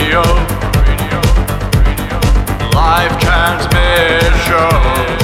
radio, radio, radio. live transmission.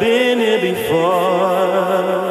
been here before.